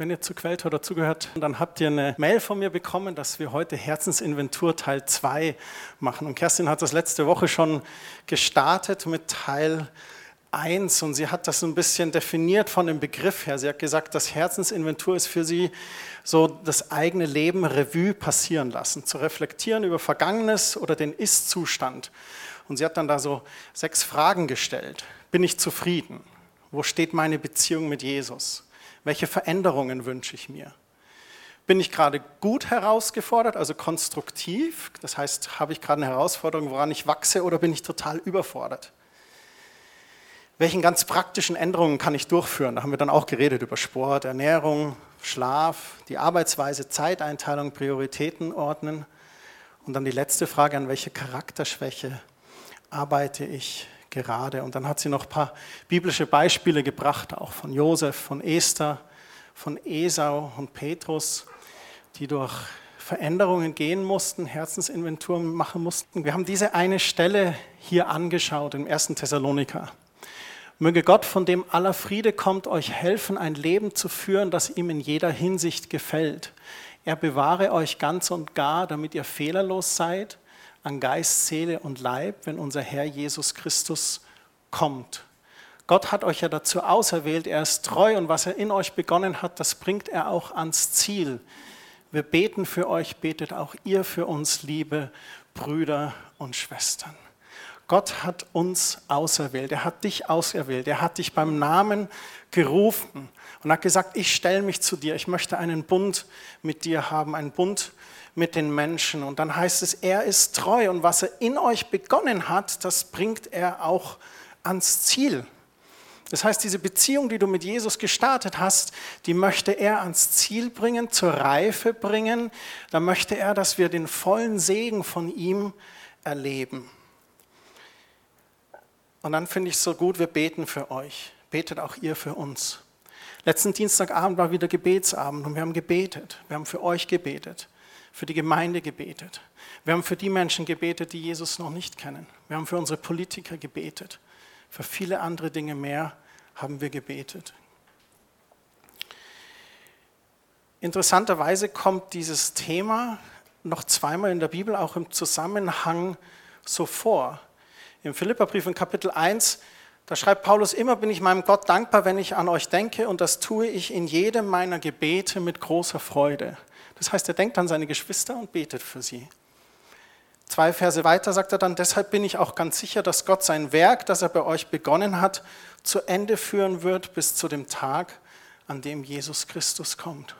Wenn ihr zu Quelltor dazugehört, dann habt ihr eine Mail von mir bekommen, dass wir heute Herzensinventur Teil 2 machen. Und Kerstin hat das letzte Woche schon gestartet mit Teil 1 und sie hat das ein bisschen definiert von dem Begriff her. Sie hat gesagt, das Herzensinventur ist für sie so das eigene Leben Revue passieren lassen, zu reflektieren über Vergangenes oder den Ist-Zustand. Und sie hat dann da so sechs Fragen gestellt. Bin ich zufrieden? Wo steht meine Beziehung mit Jesus? Welche Veränderungen wünsche ich mir? Bin ich gerade gut herausgefordert, also konstruktiv? Das heißt, habe ich gerade eine Herausforderung, woran ich wachse oder bin ich total überfordert? Welchen ganz praktischen Änderungen kann ich durchführen? Da haben wir dann auch geredet über Sport, Ernährung, Schlaf, die Arbeitsweise, Zeiteinteilung, Prioritäten ordnen. Und dann die letzte Frage, an welche Charakterschwäche arbeite ich gerade. Und dann hat sie noch ein paar biblische Beispiele gebracht, auch von Josef, von Esther, von Esau und Petrus, die durch Veränderungen gehen mussten, Herzensinventuren machen mussten. Wir haben diese eine Stelle hier angeschaut im 1. Thessaloniker. Möge Gott, von dem aller Friede kommt, euch helfen, ein Leben zu führen, das ihm in jeder Hinsicht gefällt. Er bewahre euch ganz und gar, damit ihr fehlerlos seid an Geist, Seele und Leib, wenn unser Herr Jesus Christus kommt. Gott hat euch ja dazu auserwählt, er ist treu und was er in euch begonnen hat, das bringt er auch ans Ziel. Wir beten für euch, betet auch ihr für uns, liebe Brüder und Schwestern. Gott hat uns auserwählt, er hat dich auserwählt, er hat dich beim Namen gerufen und hat gesagt, ich stelle mich zu dir, ich möchte einen Bund mit dir haben, einen Bund mit den Menschen. Und dann heißt es, er ist treu und was er in euch begonnen hat, das bringt er auch ans Ziel. Das heißt, diese Beziehung, die du mit Jesus gestartet hast, die möchte er ans Ziel bringen, zur Reife bringen. Da möchte er, dass wir den vollen Segen von ihm erleben. Und dann finde ich es so gut, wir beten für euch. Betet auch ihr für uns. Letzten Dienstagabend war wieder Gebetsabend und wir haben gebetet. Wir haben für euch gebetet für die Gemeinde gebetet. Wir haben für die Menschen gebetet, die Jesus noch nicht kennen. Wir haben für unsere Politiker gebetet. Für viele andere Dinge mehr haben wir gebetet. Interessanterweise kommt dieses Thema noch zweimal in der Bibel auch im Zusammenhang so vor. Im Philipperbrief in Kapitel 1, da schreibt Paulus, immer bin ich meinem Gott dankbar, wenn ich an euch denke und das tue ich in jedem meiner Gebete mit großer Freude. Das heißt, er denkt an seine Geschwister und betet für sie. Zwei Verse weiter sagt er dann, deshalb bin ich auch ganz sicher, dass Gott sein Werk, das er bei euch begonnen hat, zu Ende führen wird bis zu dem Tag, an dem Jesus Christus kommt.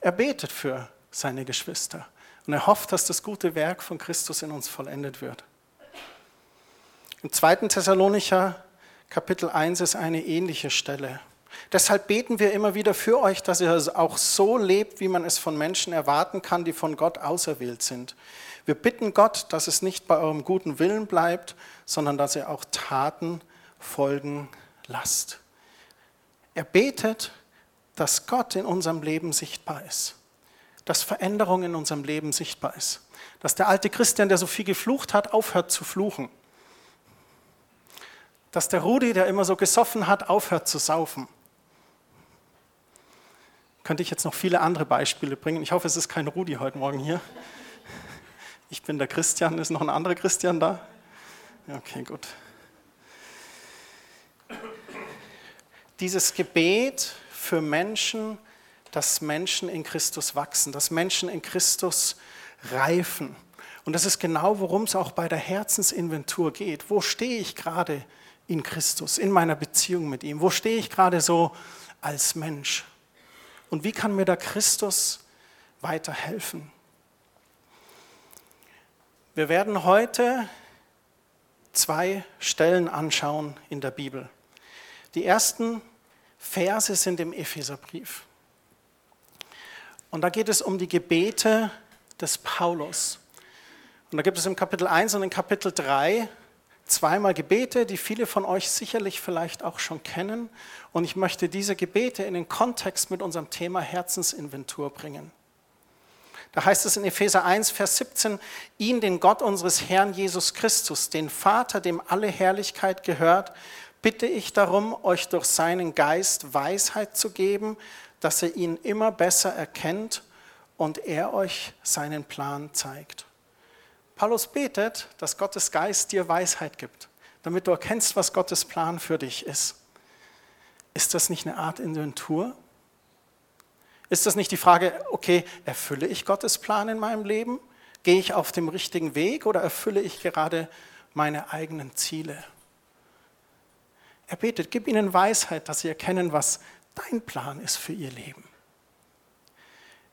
Er betet für seine Geschwister und er hofft, dass das gute Werk von Christus in uns vollendet wird. Im zweiten Thessalonicher Kapitel 1 ist eine ähnliche Stelle. Deshalb beten wir immer wieder für euch, dass ihr auch so lebt, wie man es von Menschen erwarten kann, die von Gott auserwählt sind. Wir bitten Gott, dass es nicht bei eurem guten Willen bleibt, sondern dass ihr auch Taten folgen lasst. Er betet, dass Gott in unserem Leben sichtbar ist, dass Veränderung in unserem Leben sichtbar ist, dass der alte Christian, der so viel geflucht hat, aufhört zu fluchen, dass der Rudi, der immer so gesoffen hat, aufhört zu saufen, könnte ich jetzt noch viele andere Beispiele bringen. Ich hoffe, es ist kein Rudi heute Morgen hier. Ich bin der Christian. Ist noch ein anderer Christian da? Okay, gut. Dieses Gebet für Menschen, dass Menschen in Christus wachsen, dass Menschen in Christus reifen. Und das ist genau, worum es auch bei der Herzensinventur geht. Wo stehe ich gerade in Christus, in meiner Beziehung mit ihm? Wo stehe ich gerade so als Mensch? Und wie kann mir da Christus weiterhelfen? Wir werden heute zwei Stellen anschauen in der Bibel. Die ersten Verse sind im Epheserbrief. Und da geht es um die Gebete des Paulus. Und da gibt es im Kapitel 1 und im Kapitel 3 zweimal Gebete, die viele von euch sicherlich vielleicht auch schon kennen. Und ich möchte diese Gebete in den Kontext mit unserem Thema Herzensinventur bringen. Da heißt es in Epheser 1, Vers 17, ihn, den Gott unseres Herrn Jesus Christus, den Vater, dem alle Herrlichkeit gehört, bitte ich darum, euch durch seinen Geist Weisheit zu geben, dass ihr ihn immer besser erkennt und er euch seinen Plan zeigt. Paulus betet, dass Gottes Geist dir Weisheit gibt, damit du erkennst, was Gottes Plan für dich ist. Ist das nicht eine Art Inventur? Ist das nicht die Frage, okay, erfülle ich Gottes Plan in meinem Leben? Gehe ich auf dem richtigen Weg oder erfülle ich gerade meine eigenen Ziele? Er betet, gib ihnen Weisheit, dass sie erkennen, was dein Plan ist für ihr Leben.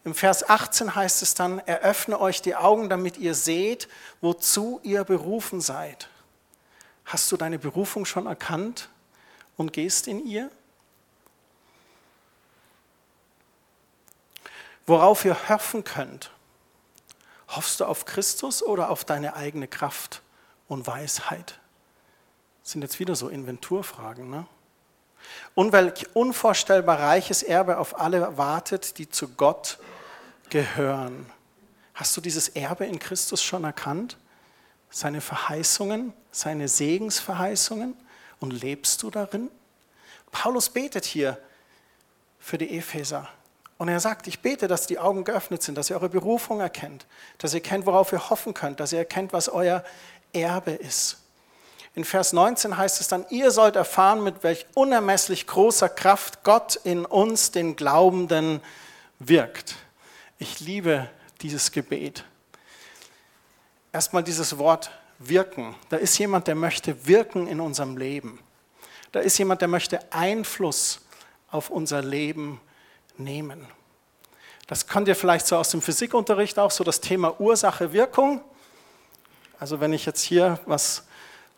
Im Vers 18 heißt es dann, eröffne euch die Augen, damit ihr seht, wozu ihr berufen seid. Hast du deine Berufung schon erkannt und gehst in ihr? Worauf ihr hoffen könnt. Hoffst du auf Christus oder auf deine eigene Kraft und Weisheit? Das sind jetzt wieder so Inventurfragen. Ne? Und welch unvorstellbar reiches Erbe auf alle wartet, die zu Gott gehören. Hast du dieses Erbe in Christus schon erkannt? Seine Verheißungen, seine Segensverheißungen? Und lebst du darin? Paulus betet hier für die Epheser. Und er sagt, ich bete, dass die Augen geöffnet sind, dass ihr eure Berufung erkennt, dass ihr kennt, worauf ihr hoffen könnt, dass ihr erkennt, was euer Erbe ist. In Vers 19 heißt es dann, ihr sollt erfahren, mit welch unermesslich großer Kraft Gott in uns, den Glaubenden, wirkt. Ich liebe dieses Gebet. Erstmal dieses Wort wirken. Da ist jemand, der möchte wirken in unserem Leben. Da ist jemand, der möchte Einfluss auf unser Leben nehmen. Das könnt ihr vielleicht so aus dem Physikunterricht auch, so das Thema Ursache-Wirkung. Also wenn ich jetzt hier was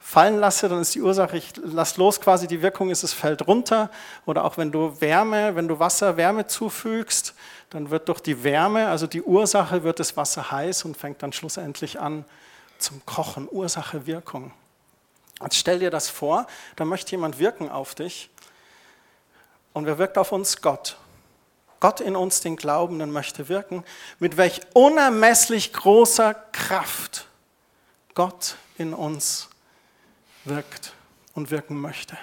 fallen lasse, dann ist die Ursache, ich lasse los quasi, die Wirkung ist, es fällt runter. Oder auch wenn du Wärme, wenn du Wasser Wärme zufügst, dann wird durch die Wärme, also die Ursache, wird das Wasser heiß und fängt dann schlussendlich an zum Kochen. Ursache, Wirkung. Jetzt stell dir das vor, da möchte jemand wirken auf dich. Und wer wirkt auf uns? Gott. Gott in uns, den Glaubenden, möchte wirken. Mit welch unermesslich großer Kraft Gott in uns wirkt und wirken möchte.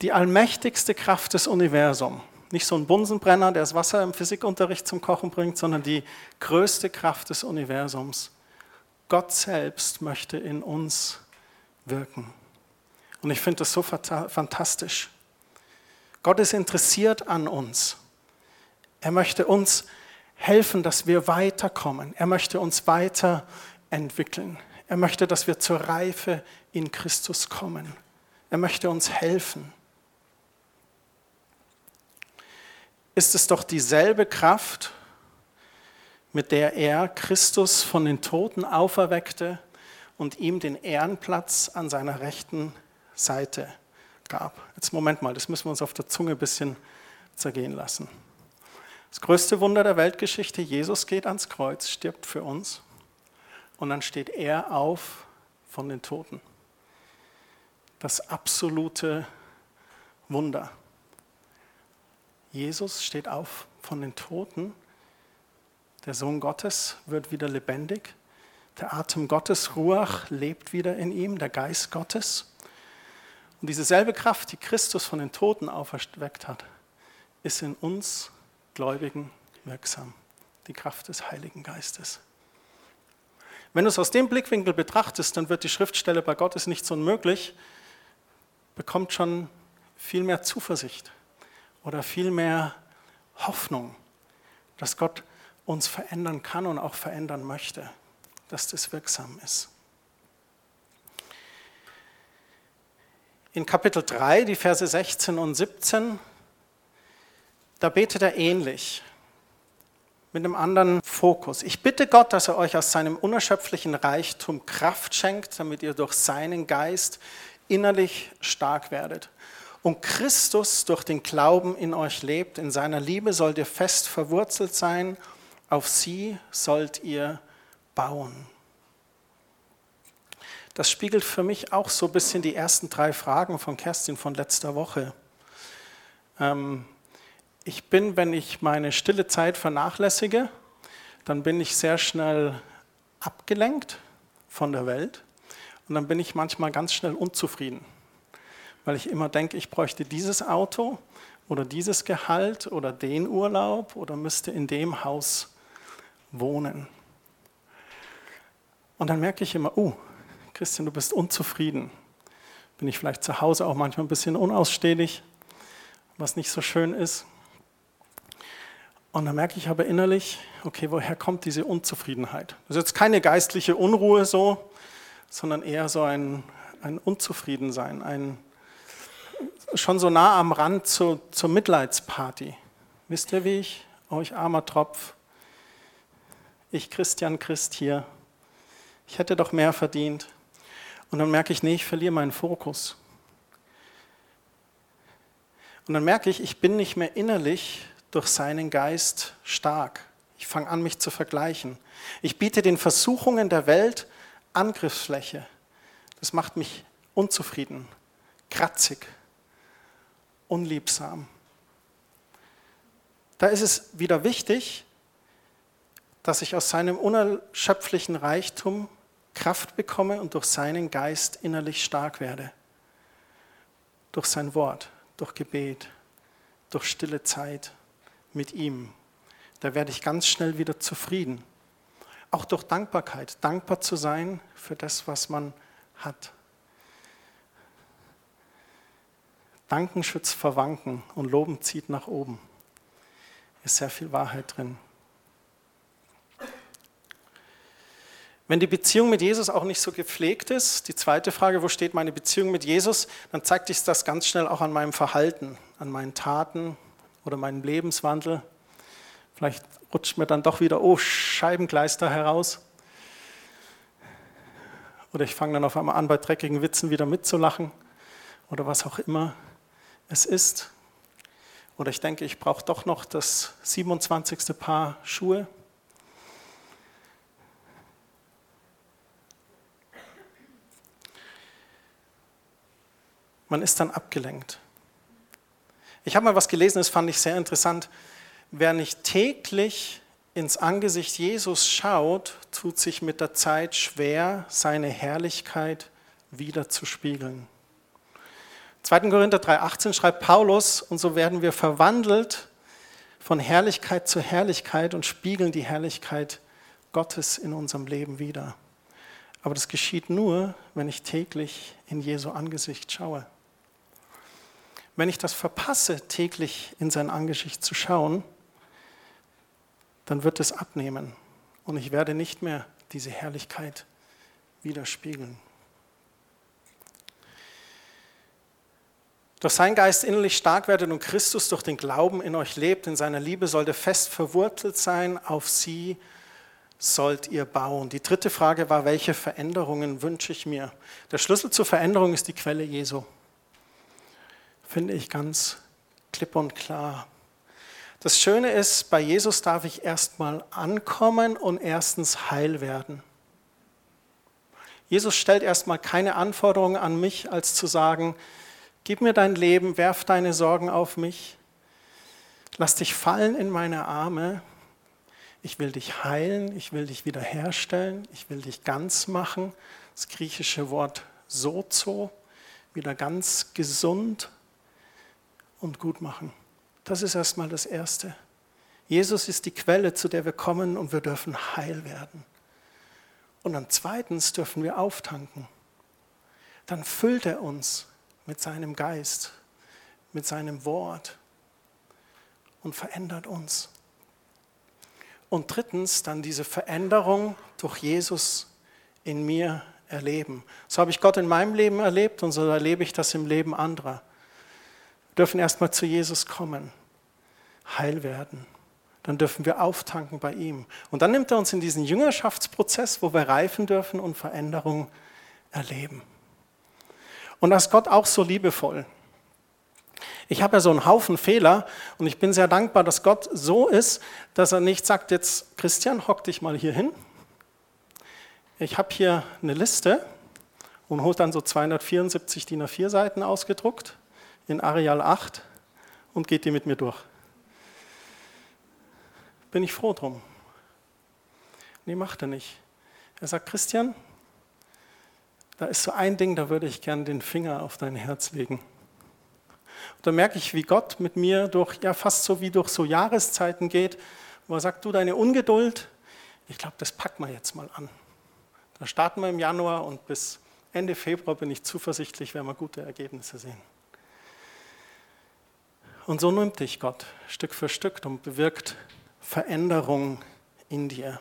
Die allmächtigste Kraft des Universums, nicht so ein Bunsenbrenner, der das Wasser im Physikunterricht zum Kochen bringt, sondern die größte Kraft des Universums. Gott selbst möchte in uns wirken. Und ich finde das so fantastisch. Gott ist interessiert an uns. Er möchte uns helfen, dass wir weiterkommen. Er möchte uns weiterentwickeln. Er möchte, dass wir zur Reife in Christus kommen. Er möchte uns helfen. Ist es doch dieselbe Kraft, mit der er Christus von den Toten auferweckte und ihm den Ehrenplatz an seiner rechten Seite gab. Jetzt Moment mal, das müssen wir uns auf der Zunge ein bisschen zergehen lassen. Das größte Wunder der Weltgeschichte, Jesus geht ans Kreuz, stirbt für uns und dann steht er auf von den Toten. Das absolute Wunder. Jesus steht auf von den Toten. Der Sohn Gottes wird wieder lebendig. Der Atem Gottes, Ruach, lebt wieder in ihm, der Geist Gottes. Und diese selbe Kraft, die Christus von den Toten auferweckt hat, ist in uns Gläubigen wirksam. Die Kraft des Heiligen Geistes. Wenn du es aus dem Blickwinkel betrachtest, dann wird die Schriftstelle bei Gott ist nichts unmöglich, bekommt schon viel mehr Zuversicht oder viel mehr Hoffnung, dass Gott uns verändern kann und auch verändern möchte, dass das wirksam ist. In Kapitel 3, die Verse 16 und 17, da betet er ähnlich mit einem anderen Fokus. Ich bitte Gott, dass er euch aus seinem unerschöpflichen Reichtum Kraft schenkt, damit ihr durch seinen Geist innerlich stark werdet. Und Christus durch den Glauben in euch lebt, in seiner Liebe sollt ihr fest verwurzelt sein, auf sie sollt ihr bauen. Das spiegelt für mich auch so ein bisschen die ersten drei Fragen von Kerstin von letzter Woche. Ähm, ich bin, wenn ich meine stille Zeit vernachlässige, dann bin ich sehr schnell abgelenkt von der Welt und dann bin ich manchmal ganz schnell unzufrieden, weil ich immer denke, ich bräuchte dieses Auto oder dieses Gehalt oder den Urlaub oder müsste in dem Haus wohnen. Und dann merke ich immer, oh, Christian, du bist unzufrieden. Bin ich vielleicht zu Hause auch manchmal ein bisschen unausstehlich, was nicht so schön ist. Und dann merke ich aber innerlich, okay, woher kommt diese Unzufriedenheit? Das ist jetzt keine geistliche Unruhe so, sondern eher so ein, ein Unzufriedensein, ein, schon so nah am Rand zu, zur Mitleidsparty. Wisst ihr, wie ich? Euch oh, armer Tropf. Ich, Christian Christ hier. Ich hätte doch mehr verdient. Und dann merke ich, nee, ich verliere meinen Fokus. Und dann merke ich, ich bin nicht mehr innerlich durch seinen Geist stark. Ich fange an, mich zu vergleichen. Ich biete den Versuchungen der Welt Angriffsfläche. Das macht mich unzufrieden, kratzig, unliebsam. Da ist es wieder wichtig, dass ich aus seinem unerschöpflichen Reichtum Kraft bekomme und durch seinen Geist innerlich stark werde. Durch sein Wort, durch Gebet, durch stille Zeit mit ihm. Da werde ich ganz schnell wieder zufrieden. Auch durch Dankbarkeit, dankbar zu sein für das, was man hat. Danken schützt vor Wanken und Loben zieht nach oben. Ist sehr viel Wahrheit drin. Wenn die Beziehung mit Jesus auch nicht so gepflegt ist, die zweite Frage, wo steht meine Beziehung mit Jesus, dann zeigt sich das ganz schnell auch an meinem Verhalten, an meinen Taten oder meinem Lebenswandel. Vielleicht rutscht mir dann doch wieder, oh, Scheibengleister heraus. Oder ich fange dann auf einmal an, bei dreckigen Witzen wieder mitzulachen oder was auch immer es ist. Oder ich denke, ich brauche doch noch das 27. Paar Schuhe. Man ist dann abgelenkt. Ich habe mal was gelesen, das fand ich sehr interessant. Wer nicht täglich ins Angesicht Jesus schaut, tut sich mit der Zeit schwer, seine Herrlichkeit wieder zu spiegeln. 2. Korinther 3,18 schreibt Paulus, und so werden wir verwandelt von Herrlichkeit zu Herrlichkeit und spiegeln die Herrlichkeit Gottes in unserem Leben wieder. Aber das geschieht nur, wenn ich täglich in Jesu Angesicht schaue. Wenn ich das verpasse, täglich in sein Angesicht zu schauen, dann wird es abnehmen und ich werde nicht mehr diese Herrlichkeit widerspiegeln. Durch sein Geist innerlich stark werdet und Christus durch den Glauben in euch lebt, in seiner Liebe sollte fest verwurzelt sein, auf sie sollt ihr bauen. Die dritte Frage war, welche Veränderungen wünsche ich mir? Der Schlüssel zur Veränderung ist die Quelle Jesu finde ich ganz klipp und klar. Das Schöne ist, bei Jesus darf ich erstmal ankommen und erstens heil werden. Jesus stellt erstmal keine Anforderungen an mich, als zu sagen, gib mir dein Leben, werf deine Sorgen auf mich, lass dich fallen in meine Arme, ich will dich heilen, ich will dich wiederherstellen, ich will dich ganz machen. Das griechische Wort sozo, wieder ganz gesund, und gut machen. Das ist erstmal das Erste. Jesus ist die Quelle, zu der wir kommen und wir dürfen heil werden. Und dann zweitens dürfen wir auftanken. Dann füllt er uns mit seinem Geist, mit seinem Wort und verändert uns. Und drittens dann diese Veränderung durch Jesus in mir erleben. So habe ich Gott in meinem Leben erlebt und so erlebe ich das im Leben anderer dürfen erstmal zu Jesus kommen, heil werden. Dann dürfen wir auftanken bei ihm. Und dann nimmt er uns in diesen Jüngerschaftsprozess, wo wir reifen dürfen und Veränderung erleben. Und das ist Gott auch so liebevoll. Ich habe ja so einen Haufen Fehler und ich bin sehr dankbar, dass Gott so ist, dass er nicht sagt, jetzt Christian, hock dich mal hier hin. Ich habe hier eine Liste und holt dann so 274 DIN A4 Seiten ausgedruckt in Areal 8 und geht die mit mir durch. Bin ich froh drum. Nee, macht er nicht. Er sagt, Christian, da ist so ein Ding, da würde ich gern den Finger auf dein Herz legen. Und da merke ich, wie Gott mit mir durch, ja fast so wie durch so Jahreszeiten geht, wo er sagt, du deine Ungeduld, ich glaube, das packen wir jetzt mal an. Da starten wir im Januar und bis Ende Februar bin ich zuversichtlich, werden wir gute Ergebnisse sehen. Und so nimmt dich Gott Stück für Stück und bewirkt Veränderung in dir.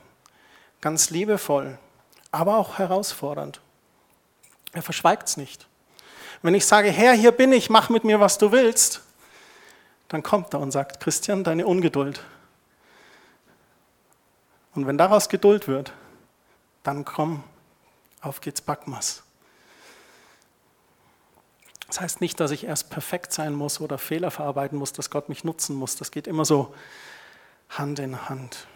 Ganz liebevoll, aber auch herausfordernd. Er verschweigt es nicht. Wenn ich sage, Herr, hier bin ich, mach mit mir, was du willst, dann kommt er und sagt, Christian, deine Ungeduld. Und wenn daraus Geduld wird, dann komm, auf geht's Backmas. Das heißt nicht, dass ich erst perfekt sein muss oder Fehler verarbeiten muss, dass Gott mich nutzen muss. Das geht immer so Hand in Hand.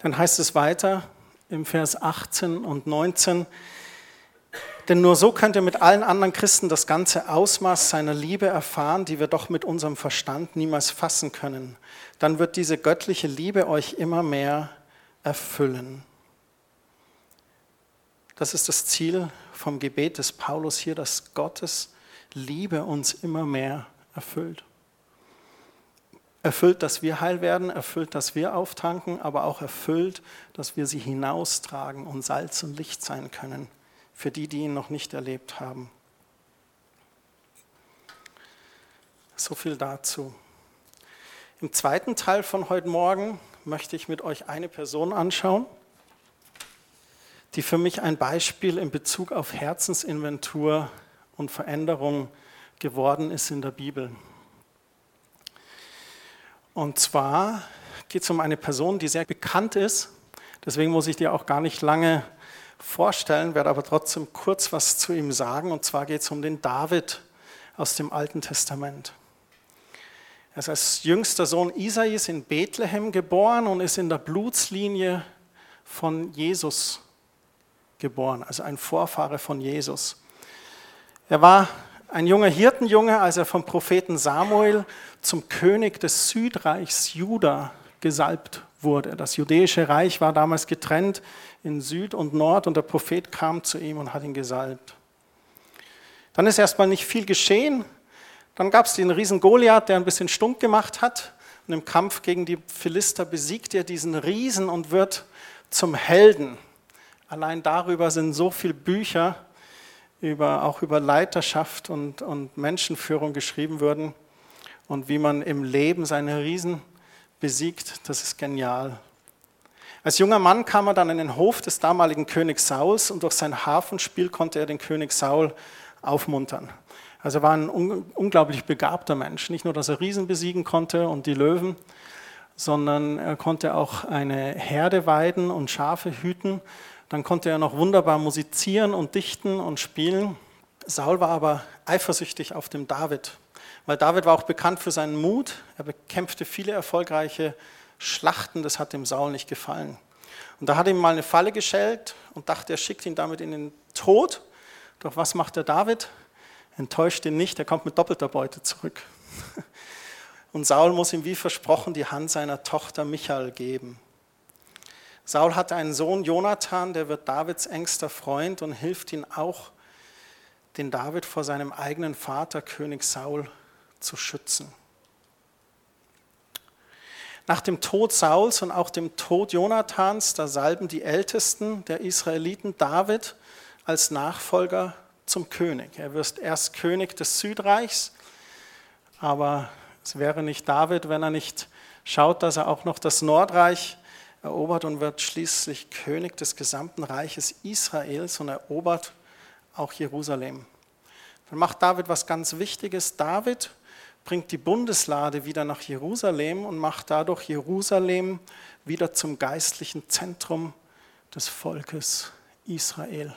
Dann heißt es weiter im Vers 18 und 19, denn nur so könnt ihr mit allen anderen Christen das ganze Ausmaß seiner Liebe erfahren, die wir doch mit unserem Verstand niemals fassen können. Dann wird diese göttliche Liebe euch immer mehr erfüllen. Das ist das Ziel vom Gebet des Paulus hier, dass Gottes Liebe uns immer mehr erfüllt. Erfüllt, dass wir heil werden, erfüllt, dass wir auftanken, aber auch erfüllt, dass wir sie hinaustragen und Salz und Licht sein können für die, die ihn noch nicht erlebt haben. So viel dazu. Im zweiten Teil von heute Morgen möchte ich mit euch eine Person anschauen, die für mich ein Beispiel in Bezug auf Herzensinventur und Veränderung geworden ist in der Bibel. Und zwar geht es um eine Person, die sehr bekannt ist. Deswegen muss ich dir auch gar nicht lange vorstellen, werde aber trotzdem kurz was zu ihm sagen. Und zwar geht es um den David aus dem Alten Testament. Er ist als jüngster Sohn Isais in Bethlehem geboren und ist in der Blutslinie von Jesus geboren, also ein Vorfahre von Jesus. Er war ein junger Hirtenjunge, als er vom Propheten Samuel zum König des Südreichs Juda gesalbt wurde. Das jüdische Reich war damals getrennt in Süd und Nord und der Prophet kam zu ihm und hat ihn gesalbt. Dann ist erstmal nicht viel geschehen. Dann gab es den Riesen Goliath, der ein bisschen stunk gemacht hat. Und im Kampf gegen die Philister besiegt er diesen Riesen und wird zum Helden. Allein darüber sind so viele Bücher, über, auch über Leiterschaft und, und Menschenführung geschrieben worden und wie man im Leben seine Riesen besiegt, das ist genial. Als junger Mann kam er dann in den Hof des damaligen Königs Sauls und durch sein Hafenspiel konnte er den König Saul aufmuntern. Also er war ein unglaublich begabter Mensch. Nicht nur, dass er Riesen besiegen konnte und die Löwen, sondern er konnte auch eine Herde weiden und Schafe hüten dann konnte er noch wunderbar musizieren und dichten und spielen. Saul war aber eifersüchtig auf dem David, weil David war auch bekannt für seinen Mut. Er bekämpfte viele erfolgreiche Schlachten, das hat dem Saul nicht gefallen. Und da hat ihm mal eine Falle gestellt und dachte, er schickt ihn damit in den Tod. Doch was macht der David? Enttäuscht ihn nicht, er kommt mit doppelter Beute zurück. Und Saul muss ihm wie versprochen die Hand seiner Tochter Michael geben. Saul hatte einen Sohn, Jonathan, der wird Davids engster Freund und hilft ihm auch, den David vor seinem eigenen Vater, König Saul, zu schützen. Nach dem Tod Sauls und auch dem Tod Jonathans, da salben die Ältesten der Israeliten David als Nachfolger zum König. Er wird erst König des Südreichs, aber es wäre nicht David, wenn er nicht schaut, dass er auch noch das Nordreich erobert und wird schließlich König des gesamten Reiches Israels und erobert auch Jerusalem. Dann macht David was ganz Wichtiges. David bringt die Bundeslade wieder nach Jerusalem und macht dadurch Jerusalem wieder zum geistlichen Zentrum des Volkes Israel.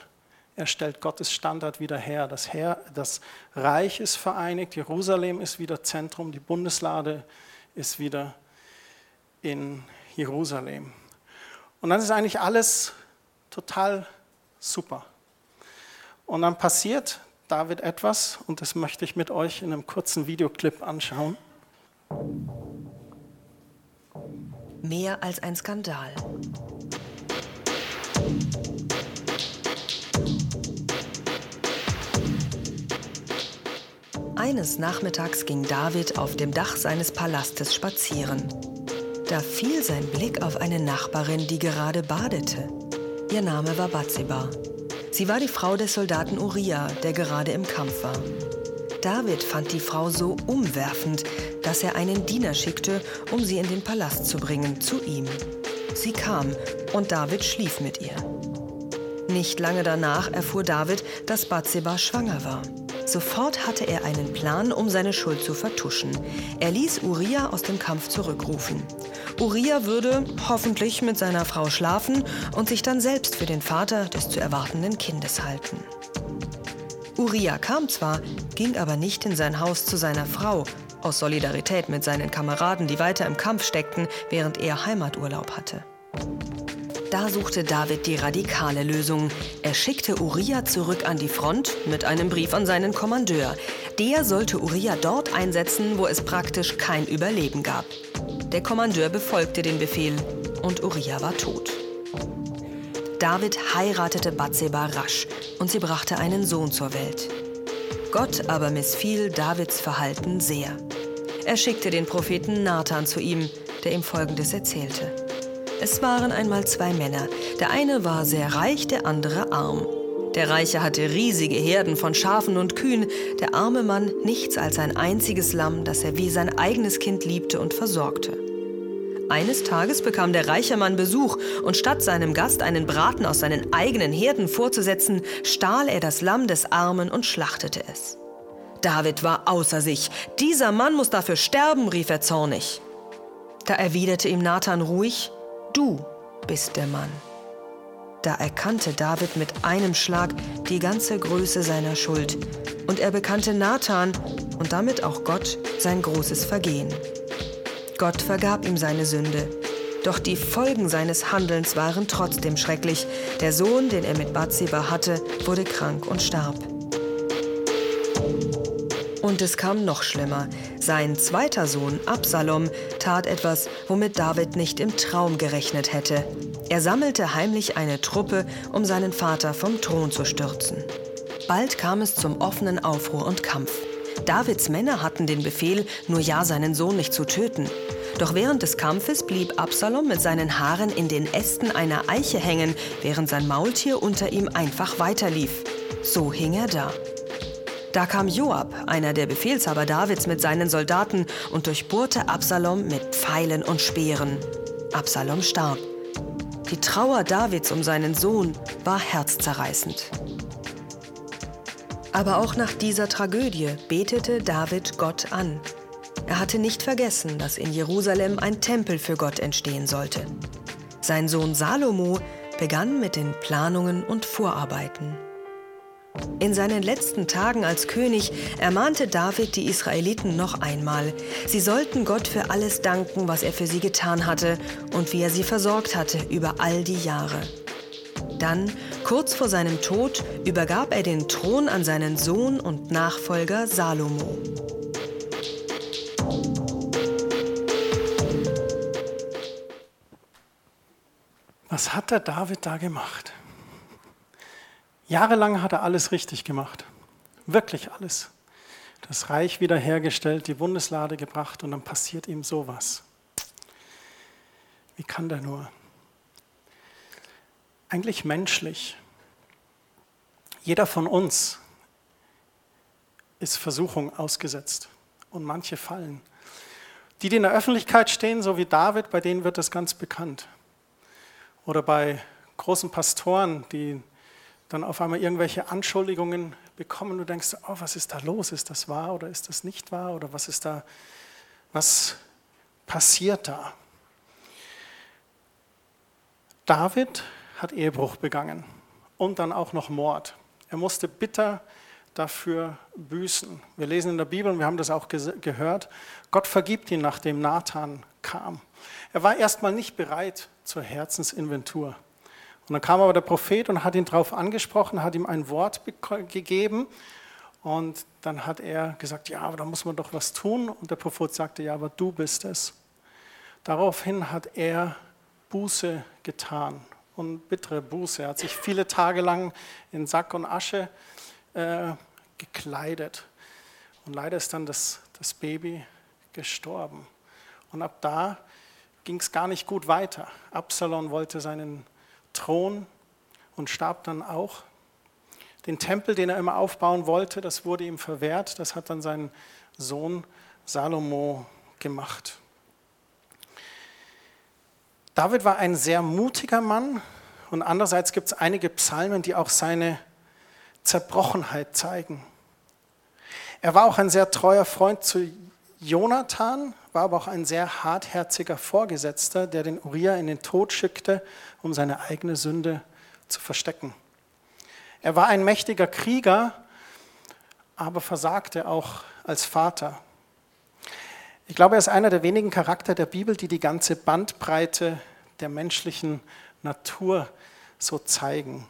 Er stellt Gottes Standard wieder her. Das, her. das Reich ist vereinigt, Jerusalem ist wieder Zentrum, die Bundeslade ist wieder in Jerusalem. Und dann ist eigentlich alles total super. Und dann passiert David etwas und das möchte ich mit euch in einem kurzen Videoclip anschauen. Mehr als ein Skandal. Eines Nachmittags ging David auf dem Dach seines Palastes spazieren. Da fiel sein Blick auf eine Nachbarin, die gerade badete. Ihr Name war Bathseba. Sie war die Frau des Soldaten Uriah, der gerade im Kampf war. David fand die Frau so umwerfend, dass er einen Diener schickte, um sie in den Palast zu bringen, zu ihm. Sie kam und David schlief mit ihr. Nicht lange danach erfuhr David, dass Bathseba schwanger war. Sofort hatte er einen Plan, um seine Schuld zu vertuschen. Er ließ Uriah aus dem Kampf zurückrufen. Uriah würde hoffentlich mit seiner Frau schlafen und sich dann selbst für den Vater des zu erwartenden Kindes halten. Uriah kam zwar, ging aber nicht in sein Haus zu seiner Frau, aus Solidarität mit seinen Kameraden, die weiter im Kampf steckten, während er Heimaturlaub hatte. Da suchte David die radikale Lösung. Er schickte Uriah zurück an die Front mit einem Brief an seinen Kommandeur. Der sollte Uriah dort einsetzen, wo es praktisch kein Überleben gab. Der Kommandeur befolgte den Befehl und Uriah war tot. David heiratete Bathseba rasch und sie brachte einen Sohn zur Welt. Gott aber missfiel Davids Verhalten sehr. Er schickte den Propheten Nathan zu ihm, der ihm Folgendes erzählte. Es waren einmal zwei Männer. Der eine war sehr reich, der andere arm. Der Reiche hatte riesige Herden von Schafen und Kühen, der arme Mann nichts als ein einziges Lamm, das er wie sein eigenes Kind liebte und versorgte. Eines Tages bekam der reiche Mann Besuch und statt seinem Gast einen Braten aus seinen eigenen Herden vorzusetzen, stahl er das Lamm des Armen und schlachtete es. David war außer sich. Dieser Mann muss dafür sterben, rief er zornig. Da erwiderte ihm Nathan ruhig, Du bist der Mann. Da erkannte David mit einem Schlag die ganze Größe seiner Schuld und er bekannte Nathan und damit auch Gott sein großes Vergehen. Gott vergab ihm seine Sünde. Doch die Folgen seines Handelns waren trotzdem schrecklich. Der Sohn, den er mit Bathseba hatte, wurde krank und starb. Und es kam noch schlimmer. Sein zweiter Sohn, Absalom, tat etwas, womit David nicht im Traum gerechnet hätte. Er sammelte heimlich eine Truppe, um seinen Vater vom Thron zu stürzen. Bald kam es zum offenen Aufruhr und Kampf. Davids Männer hatten den Befehl, nur ja seinen Sohn nicht zu töten. Doch während des Kampfes blieb Absalom mit seinen Haaren in den Ästen einer Eiche hängen, während sein Maultier unter ihm einfach weiterlief. So hing er da. Da kam Joab, einer der Befehlshaber Davids, mit seinen Soldaten und durchbohrte Absalom mit Pfeilen und Speeren. Absalom starb. Die Trauer Davids um seinen Sohn war herzzerreißend. Aber auch nach dieser Tragödie betete David Gott an. Er hatte nicht vergessen, dass in Jerusalem ein Tempel für Gott entstehen sollte. Sein Sohn Salomo begann mit den Planungen und Vorarbeiten. In seinen letzten Tagen als König ermahnte David die Israeliten noch einmal, sie sollten Gott für alles danken, was er für sie getan hatte und wie er sie versorgt hatte über all die Jahre. Dann, kurz vor seinem Tod, übergab er den Thron an seinen Sohn und Nachfolger Salomo. Was hat der David da gemacht? Jahrelang hat er alles richtig gemacht. Wirklich alles. Das Reich wiederhergestellt, die Bundeslade gebracht und dann passiert ihm sowas. Wie kann der nur? eigentlich menschlich. Jeder von uns ist Versuchung ausgesetzt und manche fallen. Die, die in der Öffentlichkeit stehen, so wie David, bei denen wird das ganz bekannt. Oder bei großen Pastoren, die dann auf einmal irgendwelche Anschuldigungen bekommen und du denkst, oh, was ist da los? Ist das wahr oder ist das nicht wahr? Oder was ist da, was passiert da? David hat Ehebruch begangen und dann auch noch Mord. Er musste bitter dafür büßen. Wir lesen in der Bibel und wir haben das auch gehört, Gott vergibt ihn, nachdem Nathan kam. Er war erstmal nicht bereit zur Herzensinventur. Und dann kam aber der Prophet und hat ihn darauf angesprochen, hat ihm ein Wort gegeben und dann hat er gesagt, ja, aber da muss man doch was tun. Und der Prophet sagte, ja, aber du bist es. Daraufhin hat er Buße getan und bittere Buße. Er hat sich viele Tage lang in Sack und Asche äh, gekleidet. Und leider ist dann das, das Baby gestorben. Und ab da ging es gar nicht gut weiter. Absalom wollte seinen Thron und starb dann auch. Den Tempel, den er immer aufbauen wollte, das wurde ihm verwehrt. Das hat dann sein Sohn Salomo gemacht. David war ein sehr mutiger Mann und andererseits gibt es einige Psalmen, die auch seine Zerbrochenheit zeigen. Er war auch ein sehr treuer Freund zu Jonathan, war aber auch ein sehr hartherziger Vorgesetzter, der den Uriah in den Tod schickte, um seine eigene Sünde zu verstecken. Er war ein mächtiger Krieger, aber versagte auch als Vater. Ich glaube, er ist einer der wenigen Charakter der Bibel, die die ganze Bandbreite der menschlichen Natur so zeigen.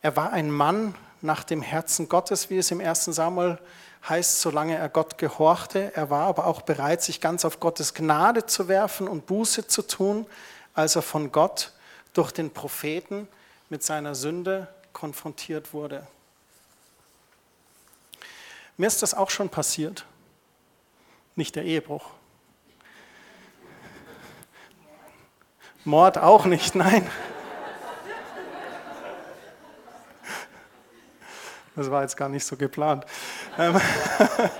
Er war ein Mann nach dem Herzen Gottes, wie es im 1. Samuel heißt, solange er Gott gehorchte. Er war aber auch bereit, sich ganz auf Gottes Gnade zu werfen und Buße zu tun, als er von Gott durch den Propheten mit seiner Sünde konfrontiert wurde. Mir ist das auch schon passiert, nicht der Ehebruch. Mord auch nicht, nein. Das war jetzt gar nicht so geplant. Ähm,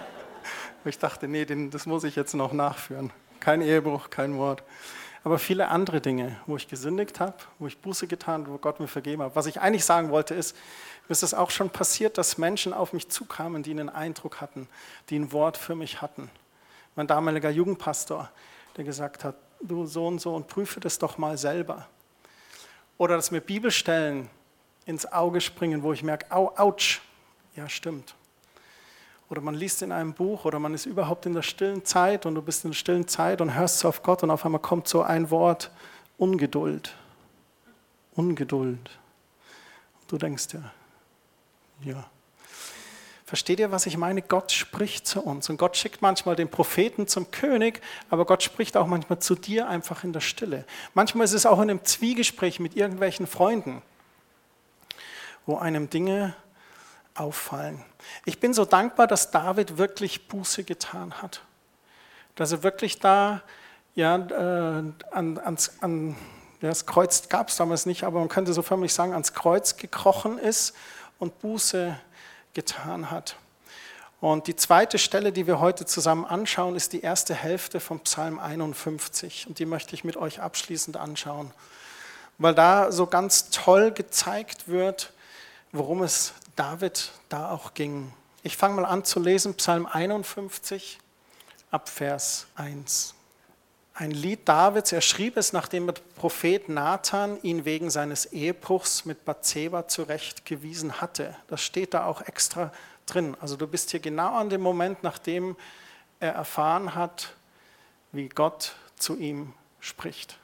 ich dachte, nee, das muss ich jetzt noch nachführen. Kein Ehebruch, kein Mord. Aber viele andere Dinge, wo ich gesündigt habe, wo ich Buße getan habe, wo Gott mir vergeben hat. Was ich eigentlich sagen wollte ist, mir ist es auch schon passiert, dass Menschen auf mich zukamen, die einen Eindruck hatten, die ein Wort für mich hatten. Mein damaliger Jugendpastor, der gesagt hat, du so und so und prüfe das doch mal selber. Oder dass mir Bibelstellen ins Auge springen, wo ich merke, au, ouch, ja stimmt. Oder man liest in einem Buch oder man ist überhaupt in der stillen Zeit und du bist in der stillen Zeit und hörst auf Gott und auf einmal kommt so ein Wort, Ungeduld. Ungeduld. Du denkst ja, ja. Versteht ihr, was ich meine? Gott spricht zu uns und Gott schickt manchmal den Propheten zum König, aber Gott spricht auch manchmal zu dir einfach in der Stille. Manchmal ist es auch in einem Zwiegespräch mit irgendwelchen Freunden, wo einem Dinge auffallen. Ich bin so dankbar, dass David wirklich Buße getan hat. Dass er wirklich da, ja, äh, an, ans, an, ja, das Kreuz gab es damals nicht, aber man könnte so förmlich sagen, ans Kreuz gekrochen ist und Buße getan hat. Und die zweite Stelle, die wir heute zusammen anschauen, ist die erste Hälfte vom Psalm 51. Und die möchte ich mit euch abschließend anschauen, weil da so ganz toll gezeigt wird, worum es David da auch ging. Ich fange mal an zu lesen, Psalm 51 ab Vers 1. Ein Lied Davids, er schrieb es, nachdem der Prophet Nathan ihn wegen seines Ehebruchs mit Bathseba zurechtgewiesen hatte. Das steht da auch extra drin. Also du bist hier genau an dem Moment, nachdem er erfahren hat, wie Gott zu ihm spricht.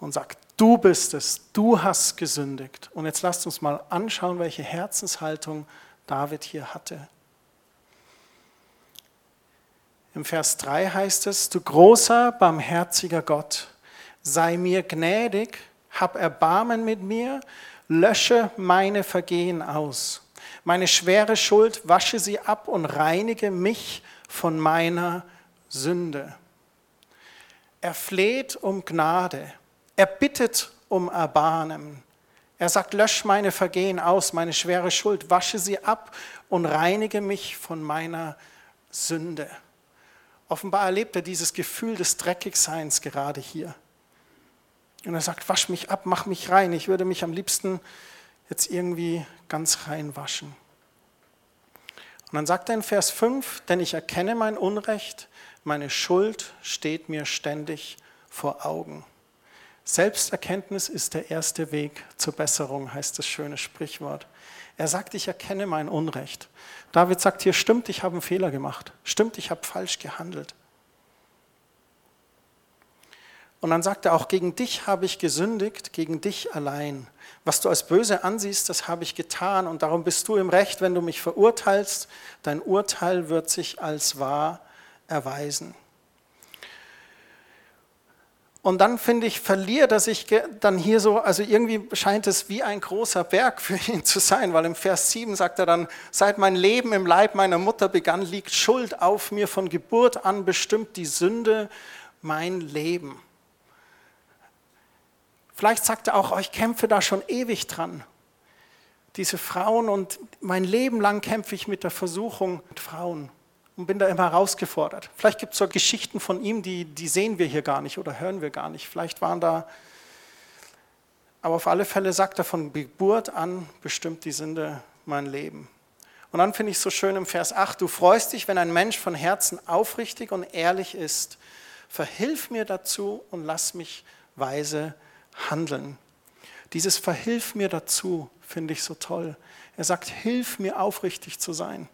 Und sagt, Du bist es, du hast gesündigt. Und jetzt lasst uns mal anschauen, welche Herzenshaltung David hier hatte. Im Vers 3 heißt es, du großer, barmherziger Gott, sei mir gnädig, hab Erbarmen mit mir, lösche meine Vergehen aus. Meine schwere Schuld wasche sie ab und reinige mich von meiner Sünde. Er fleht um Gnade er bittet um Erbarmen. Er sagt, lösch meine Vergehen aus, meine schwere Schuld, wasche sie ab und reinige mich von meiner Sünde. Offenbar erlebt er dieses Gefühl des Dreckigseins gerade hier. Und er sagt, wasch mich ab, mach mich rein. Ich würde mich am liebsten jetzt irgendwie ganz rein waschen. Und dann sagt er in Vers 5, denn ich erkenne mein Unrecht, meine Schuld steht mir ständig vor Augen. Selbsterkenntnis ist der erste Weg zur Besserung, heißt das schöne Sprichwort. Er sagt, ich erkenne mein Unrecht. David sagt hier, stimmt, ich habe einen Fehler gemacht. Stimmt, ich habe falsch gehandelt. Und dann sagt er auch, gegen dich habe ich gesündigt, gegen dich allein. Was du als böse ansiehst, das habe ich getan und darum bist du im Recht, wenn du mich verurteilst. Dein Urteil wird sich als wahr erweisen. Und dann finde ich, verliert er sich dann hier so, also irgendwie scheint es wie ein großer Berg für ihn zu sein, weil im Vers 7 sagt er dann, seit mein Leben im Leib meiner Mutter begann, liegt Schuld auf mir, von Geburt an bestimmt die Sünde mein Leben. Vielleicht sagt er auch, oh, ich kämpfe da schon ewig dran. Diese Frauen und mein Leben lang kämpfe ich mit der Versuchung mit Frauen und bin da immer herausgefordert. Vielleicht gibt es so Geschichten von ihm, die, die sehen wir hier gar nicht oder hören wir gar nicht. Vielleicht waren da, aber auf alle Fälle sagt er von Geburt an bestimmt die Sünde mein Leben. Und dann finde ich so schön im Vers 8, du freust dich, wenn ein Mensch von Herzen aufrichtig und ehrlich ist. Verhilf mir dazu und lass mich weise handeln. Dieses Verhilf mir dazu finde ich so toll. Er sagt, hilf mir aufrichtig zu sein.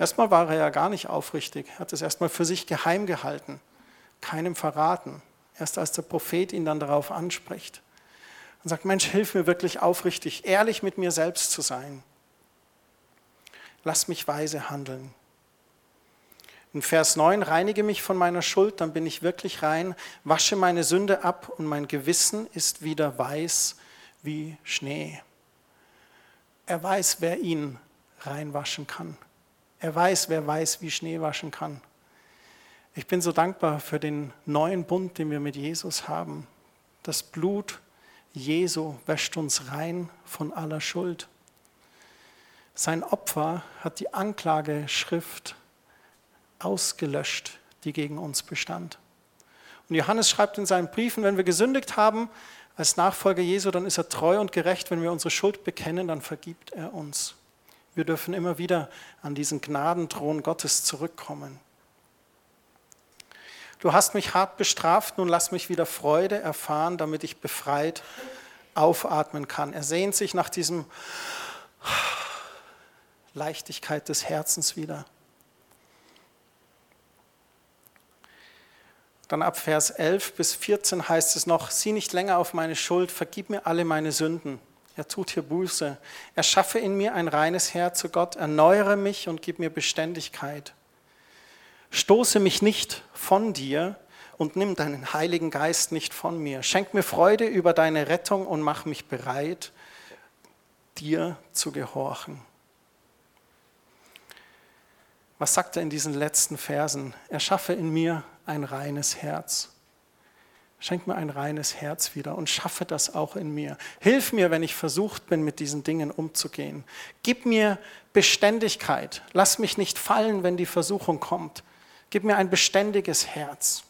Erstmal war er ja gar nicht aufrichtig, er hat es erstmal für sich geheim gehalten, keinem verraten. Erst als der Prophet ihn dann darauf anspricht und sagt, Mensch, hilf mir wirklich aufrichtig, ehrlich mit mir selbst zu sein. Lass mich weise handeln. In Vers 9, reinige mich von meiner Schuld, dann bin ich wirklich rein, wasche meine Sünde ab und mein Gewissen ist wieder weiß wie Schnee. Er weiß, wer ihn reinwaschen kann. Er weiß, wer weiß, wie Schnee waschen kann. Ich bin so dankbar für den neuen Bund, den wir mit Jesus haben. Das Blut Jesu wäscht uns rein von aller Schuld. Sein Opfer hat die Anklageschrift ausgelöscht, die gegen uns bestand. Und Johannes schreibt in seinen Briefen, wenn wir gesündigt haben als Nachfolger Jesu, dann ist er treu und gerecht. Wenn wir unsere Schuld bekennen, dann vergibt er uns. Wir dürfen immer wieder an diesen Gnadenthron Gottes zurückkommen. Du hast mich hart bestraft, nun lass mich wieder Freude erfahren, damit ich befreit aufatmen kann. Er sehnt sich nach diesem Leichtigkeit des Herzens wieder. Dann ab Vers 11 bis 14 heißt es noch, sieh nicht länger auf meine Schuld, vergib mir alle meine Sünden. Er tut hier Buße. Er schaffe in mir ein reines Herz zu Gott, erneuere mich und gib mir Beständigkeit. Stoße mich nicht von dir und nimm deinen Heiligen Geist nicht von mir. Schenk mir Freude über deine Rettung und mach mich bereit, dir zu gehorchen. Was sagt er in diesen letzten Versen? Er schaffe in mir ein reines Herz. Schenk mir ein reines Herz wieder und schaffe das auch in mir. Hilf mir, wenn ich versucht bin, mit diesen Dingen umzugehen. Gib mir Beständigkeit. Lass mich nicht fallen, wenn die Versuchung kommt. Gib mir ein beständiges Herz.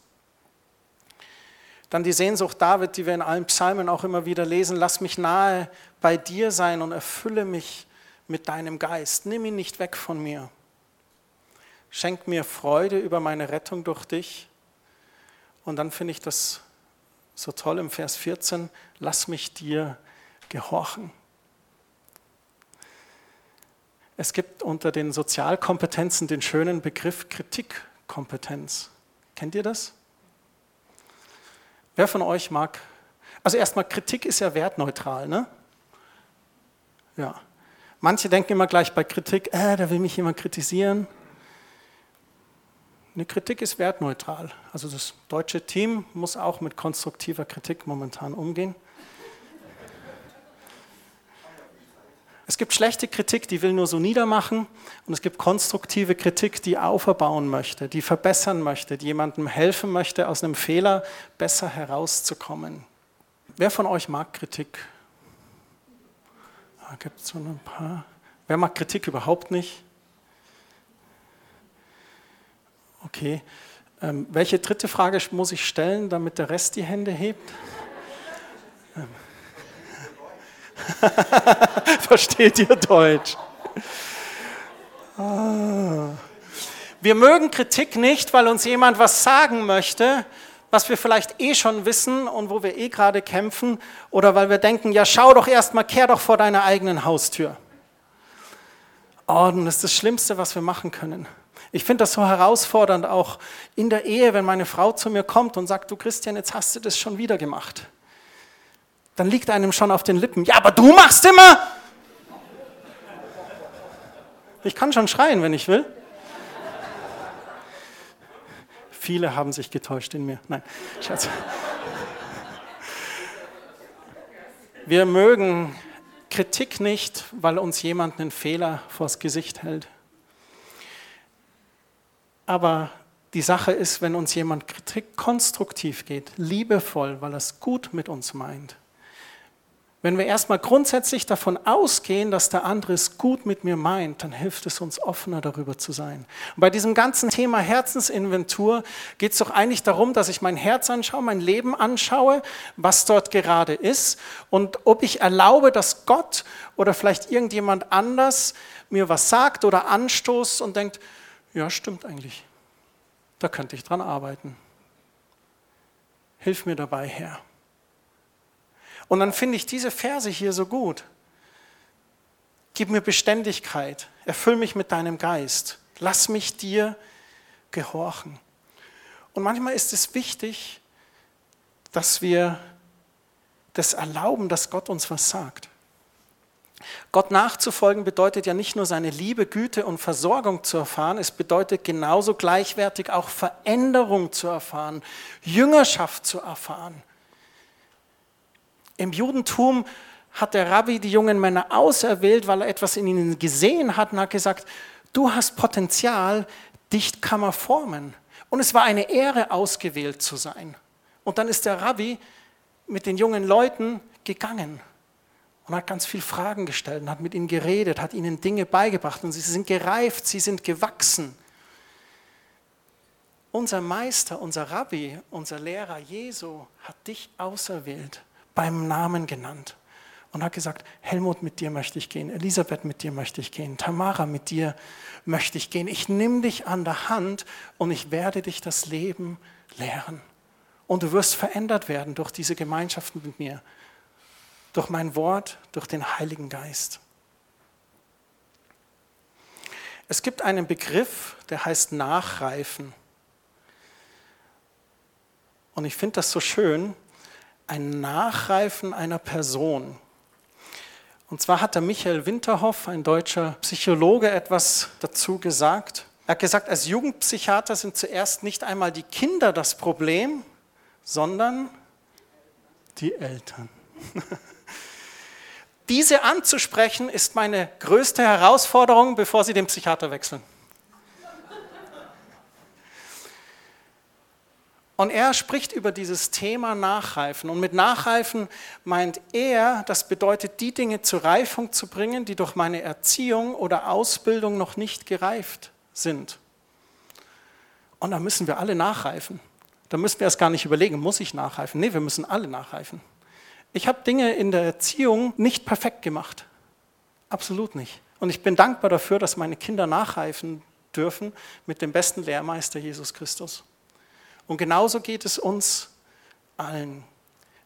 Dann die Sehnsucht David, die wir in allen Psalmen auch immer wieder lesen. Lass mich nahe bei dir sein und erfülle mich mit deinem Geist. Nimm ihn nicht weg von mir. Schenk mir Freude über meine Rettung durch dich. Und dann finde ich das so toll im Vers 14, lass mich dir gehorchen. Es gibt unter den Sozialkompetenzen den schönen Begriff Kritikkompetenz. Kennt ihr das? Wer von euch mag? Also erstmal, Kritik ist ja wertneutral, ne? Ja. Manche denken immer gleich bei Kritik, äh, da will mich jemand kritisieren. Eine Kritik ist wertneutral. Also das deutsche Team muss auch mit konstruktiver Kritik momentan umgehen. Es gibt schlechte Kritik, die will nur so niedermachen und es gibt konstruktive Kritik, die auferbauen möchte, die verbessern möchte, die jemandem helfen möchte, aus einem Fehler besser herauszukommen. Wer von euch mag Kritik? Da gibt es so ein paar. Wer mag Kritik überhaupt nicht? Okay. Ähm, welche dritte Frage muss ich stellen, damit der Rest die Hände hebt? Ähm. Versteht ihr Deutsch? Ah. Wir mögen Kritik nicht, weil uns jemand was sagen möchte, was wir vielleicht eh schon wissen und wo wir eh gerade kämpfen, oder weil wir denken, ja schau doch erstmal, kehr doch vor deiner eigenen Haustür. Oh, das ist das Schlimmste, was wir machen können. Ich finde das so herausfordernd auch in der Ehe, wenn meine Frau zu mir kommt und sagt, du Christian, jetzt hast du das schon wieder gemacht. Dann liegt einem schon auf den Lippen, ja, aber du machst immer. Ich kann schon schreien, wenn ich will. Viele haben sich getäuscht in mir. Nein, Schatz. Wir mögen Kritik nicht, weil uns jemand einen Fehler vors Gesicht hält. Aber die Sache ist, wenn uns jemand Kritik konstruktiv geht, liebevoll, weil er es gut mit uns meint, wenn wir erstmal grundsätzlich davon ausgehen, dass der andere es gut mit mir meint, dann hilft es uns offener darüber zu sein. Und bei diesem ganzen Thema Herzensinventur geht es doch eigentlich darum, dass ich mein Herz anschaue, mein Leben anschaue, was dort gerade ist und ob ich erlaube, dass Gott oder vielleicht irgendjemand anders mir was sagt oder anstoßt und denkt, ja, stimmt eigentlich. Da könnte ich dran arbeiten. Hilf mir dabei, Herr. Und dann finde ich diese Verse hier so gut. Gib mir Beständigkeit, erfüll mich mit deinem Geist, lass mich dir gehorchen. Und manchmal ist es wichtig, dass wir das erlauben, dass Gott uns was sagt. Gott nachzufolgen bedeutet ja nicht nur seine Liebe, Güte und Versorgung zu erfahren, es bedeutet genauso gleichwertig auch Veränderung zu erfahren, Jüngerschaft zu erfahren. Im Judentum hat der Rabbi die jungen Männer auserwählt, weil er etwas in ihnen gesehen hat und hat gesagt, du hast Potenzial, dich kann man formen. Und es war eine Ehre, ausgewählt zu sein. Und dann ist der Rabbi mit den jungen Leuten gegangen und hat ganz viele Fragen gestellt und hat mit ihnen geredet, hat ihnen Dinge beigebracht und sie sind gereift, sie sind gewachsen. Unser Meister, unser Rabbi, unser Lehrer Jesu hat dich auserwählt beim Namen genannt und hat gesagt, Helmut, mit dir möchte ich gehen, Elisabeth, mit dir möchte ich gehen, Tamara, mit dir möchte ich gehen. Ich nehme dich an der Hand und ich werde dich das Leben lehren. Und du wirst verändert werden durch diese Gemeinschaften mit mir, durch mein Wort, durch den Heiligen Geist. Es gibt einen Begriff, der heißt Nachreifen. Und ich finde das so schön, ein Nachreifen einer Person. Und zwar hat der Michael Winterhoff, ein deutscher Psychologe, etwas dazu gesagt. Er hat gesagt, als Jugendpsychiater sind zuerst nicht einmal die Kinder das Problem, sondern die Eltern. Diese anzusprechen ist meine größte Herausforderung, bevor Sie den Psychiater wechseln. Und er spricht über dieses Thema Nachreifen. Und mit Nachreifen meint er, das bedeutet, die Dinge zur Reifung zu bringen, die durch meine Erziehung oder Ausbildung noch nicht gereift sind. Und da müssen wir alle nachreifen. Da müssen wir erst gar nicht überlegen, muss ich nachreifen? Nee, wir müssen alle nachreifen. Ich habe Dinge in der Erziehung nicht perfekt gemacht. Absolut nicht. Und ich bin dankbar dafür, dass meine Kinder nachreifen dürfen mit dem besten Lehrmeister Jesus Christus. Und genauso geht es uns allen.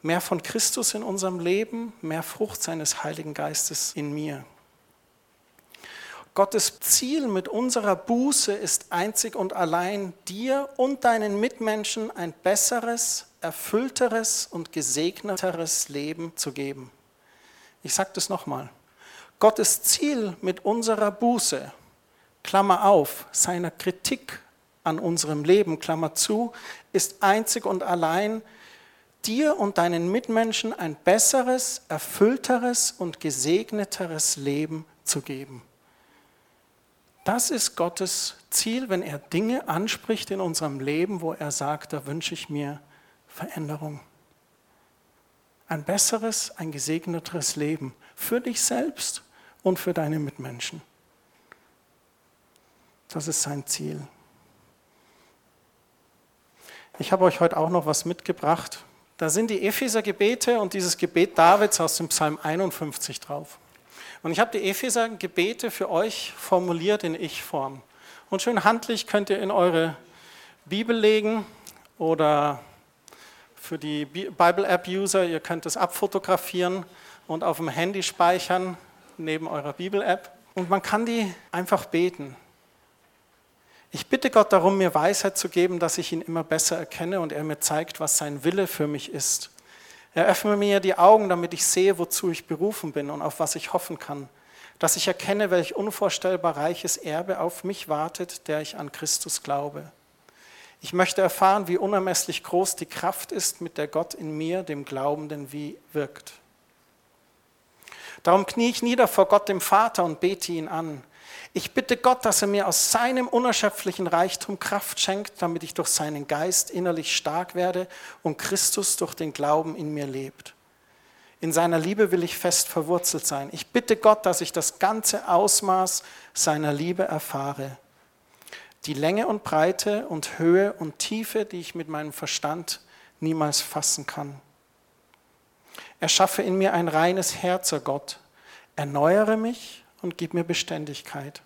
Mehr von Christus in unserem Leben, mehr Frucht seines Heiligen Geistes in mir. Gottes Ziel mit unserer Buße ist einzig und allein, dir und deinen Mitmenschen ein besseres, erfüllteres und gesegneteres Leben zu geben. Ich sage das nochmal. Gottes Ziel mit unserer Buße, Klammer auf, seiner Kritik an unserem Leben, Klammer zu, ist einzig und allein, dir und deinen Mitmenschen ein besseres, erfüllteres und gesegneteres Leben zu geben. Das ist Gottes Ziel, wenn er Dinge anspricht in unserem Leben, wo er sagt, da wünsche ich mir Veränderung. Ein besseres, ein gesegneteres Leben für dich selbst und für deine Mitmenschen. Das ist sein Ziel. Ich habe euch heute auch noch was mitgebracht. Da sind die Epheser-Gebete und dieses Gebet Davids aus dem Psalm 51 drauf. Und ich habe die Epheser-Gebete für euch formuliert in Ich-Form. Und schön handlich könnt ihr in eure Bibel legen oder für die Bible-App-User, ihr könnt es abfotografieren und auf dem Handy speichern, neben eurer Bibel-App. Und man kann die einfach beten. Ich bitte Gott darum, mir Weisheit zu geben, dass ich ihn immer besser erkenne und er mir zeigt, was sein Wille für mich ist. Er öffne mir die Augen, damit ich sehe, wozu ich berufen bin und auf was ich hoffen kann. Dass ich erkenne, welch unvorstellbar reiches Erbe auf mich wartet, der ich an Christus glaube. Ich möchte erfahren, wie unermesslich groß die Kraft ist, mit der Gott in mir, dem Glaubenden, wie wirkt. Darum knie ich nieder vor Gott, dem Vater, und bete ihn an. Ich bitte Gott, dass er mir aus seinem unerschöpflichen Reichtum Kraft schenkt, damit ich durch seinen Geist innerlich stark werde und Christus durch den Glauben in mir lebt. In seiner Liebe will ich fest verwurzelt sein. Ich bitte Gott, dass ich das ganze Ausmaß seiner Liebe erfahre. Die Länge und Breite und Höhe und Tiefe, die ich mit meinem Verstand niemals fassen kann. Erschaffe in mir ein reines Herz, o Gott. Erneuere mich und gib mir Beständigkeit.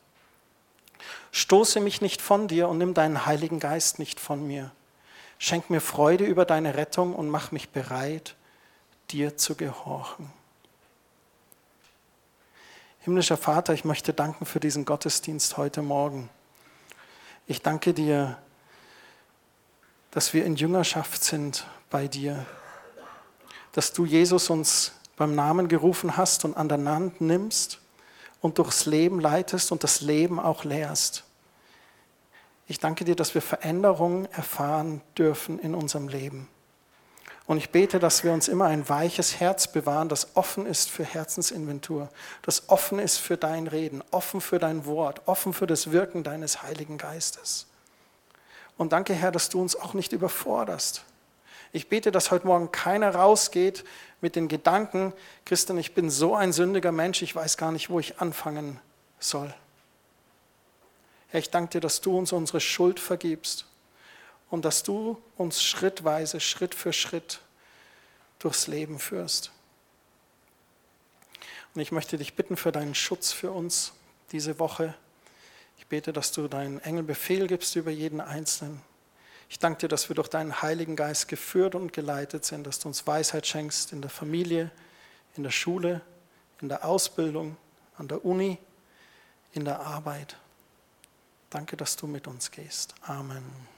Stoße mich nicht von dir und nimm deinen Heiligen Geist nicht von mir. Schenk mir Freude über deine Rettung und mach mich bereit, dir zu gehorchen. Himmlischer Vater, ich möchte danken für diesen Gottesdienst heute Morgen. Ich danke dir, dass wir in Jüngerschaft sind bei dir, dass du Jesus uns beim Namen gerufen hast und an der Hand nimmst und durchs Leben leitest und das Leben auch lehrst. Ich danke dir, dass wir Veränderungen erfahren dürfen in unserem Leben. Und ich bete, dass wir uns immer ein weiches Herz bewahren, das offen ist für Herzensinventur, das offen ist für dein Reden, offen für dein Wort, offen für das Wirken deines Heiligen Geistes. Und danke, Herr, dass du uns auch nicht überforderst. Ich bete, dass heute Morgen keiner rausgeht mit den Gedanken, Christian, ich bin so ein sündiger Mensch, ich weiß gar nicht, wo ich anfangen soll. Herr, ich danke dir, dass du uns unsere Schuld vergibst und dass du uns schrittweise, Schritt für Schritt durchs Leben führst. Und ich möchte dich bitten für deinen Schutz für uns diese Woche. Ich bete, dass du deinen Engel Befehl gibst über jeden Einzelnen. Ich danke dir, dass wir durch deinen Heiligen Geist geführt und geleitet sind, dass du uns Weisheit schenkst in der Familie, in der Schule, in der Ausbildung, an der Uni, in der Arbeit. Danke, dass du mit uns gehst. Amen.